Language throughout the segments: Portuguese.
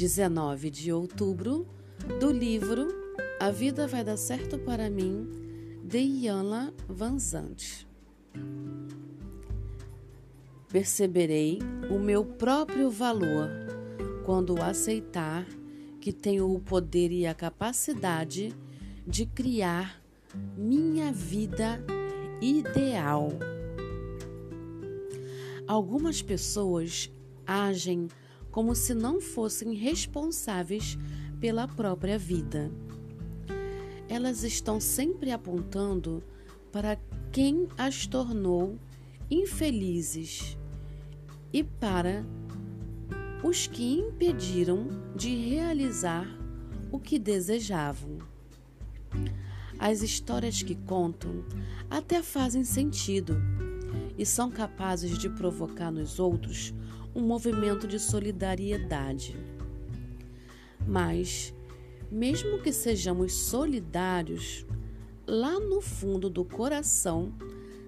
19 de outubro, do livro A Vida Vai Dar Certo para Mim, de Iana Vanzante. Perceberei o meu próprio valor quando aceitar que tenho o poder e a capacidade de criar minha vida ideal. Algumas pessoas agem como se não fossem responsáveis pela própria vida. Elas estão sempre apontando para quem as tornou infelizes e para os que impediram de realizar o que desejavam. As histórias que contam até fazem sentido e são capazes de provocar nos outros um movimento de solidariedade. Mas, mesmo que sejamos solidários, lá no fundo do coração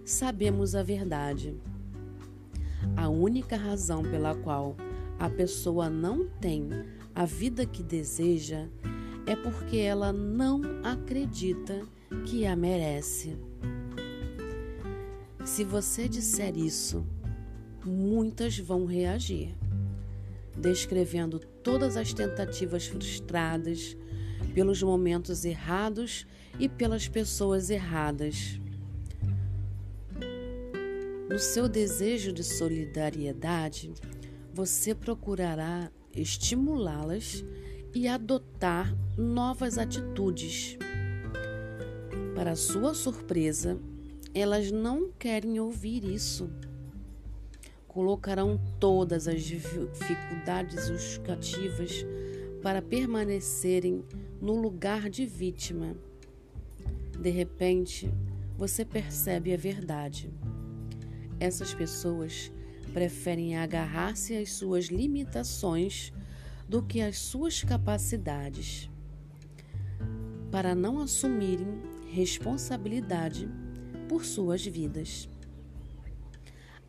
sabemos a verdade. A única razão pela qual a pessoa não tem a vida que deseja é porque ela não acredita que a merece. Se você disser isso, muitas vão reagir, descrevendo todas as tentativas frustradas, pelos momentos errados e pelas pessoas erradas. No seu desejo de solidariedade, você procurará estimulá-las e adotar novas atitudes. Para sua surpresa, elas não querem ouvir isso. Colocarão todas as dificuldades justificativas para permanecerem no lugar de vítima. De repente, você percebe a verdade. Essas pessoas preferem agarrar-se às suas limitações do que às suas capacidades, para não assumirem responsabilidade por suas vidas.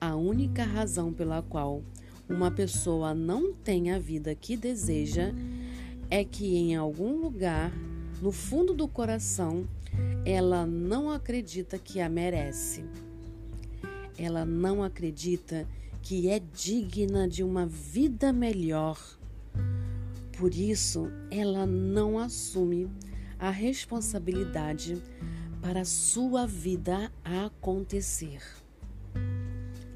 A única razão pela qual uma pessoa não tem a vida que deseja é que em algum lugar, no fundo do coração, ela não acredita que a merece. Ela não acredita que é digna de uma vida melhor. Por isso, ela não assume a responsabilidade para sua vida acontecer.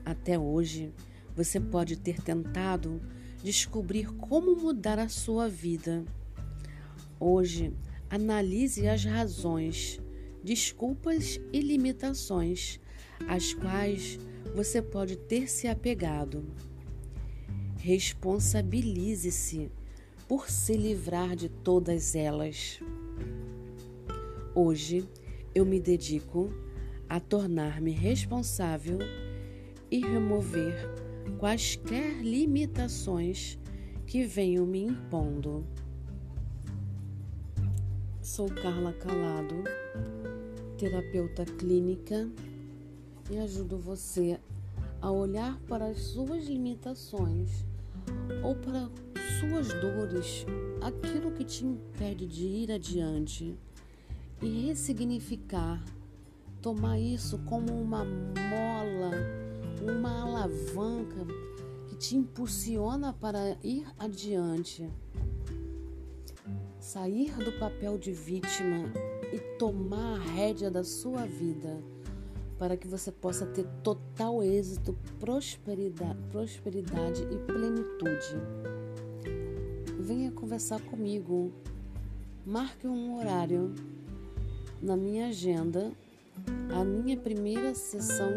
Até hoje, você pode ter tentado descobrir como mudar a sua vida. Hoje, analise as razões, desculpas e limitações às quais você pode ter se apegado. Responsabilize-se por se livrar de todas elas. Hoje eu me dedico a tornar-me responsável e remover quaisquer limitações que venham me impondo. Sou Carla Calado, terapeuta clínica e ajudo você a olhar para as suas limitações ou para suas dores, aquilo que te impede de ir adiante e ressignificar, tomar isso como uma mola, uma alavanca que te impulsiona para ir adiante. Sair do papel de vítima e tomar a rédea da sua vida para que você possa ter total êxito, prosperidade, prosperidade e plenitude. Venha conversar comigo. Marque um horário na minha agenda. A minha primeira sessão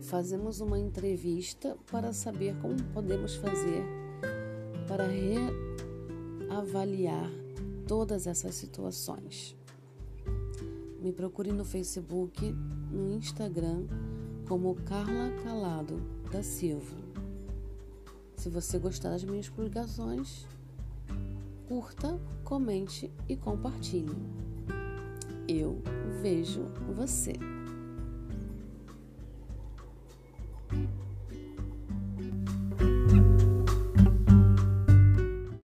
Fazemos uma entrevista para saber como podemos fazer para reavaliar todas essas situações. Me procure no Facebook, no Instagram, como Carla Calado da Silva. Se você gostar das minhas publicações, curta, comente e compartilhe. Eu vejo você.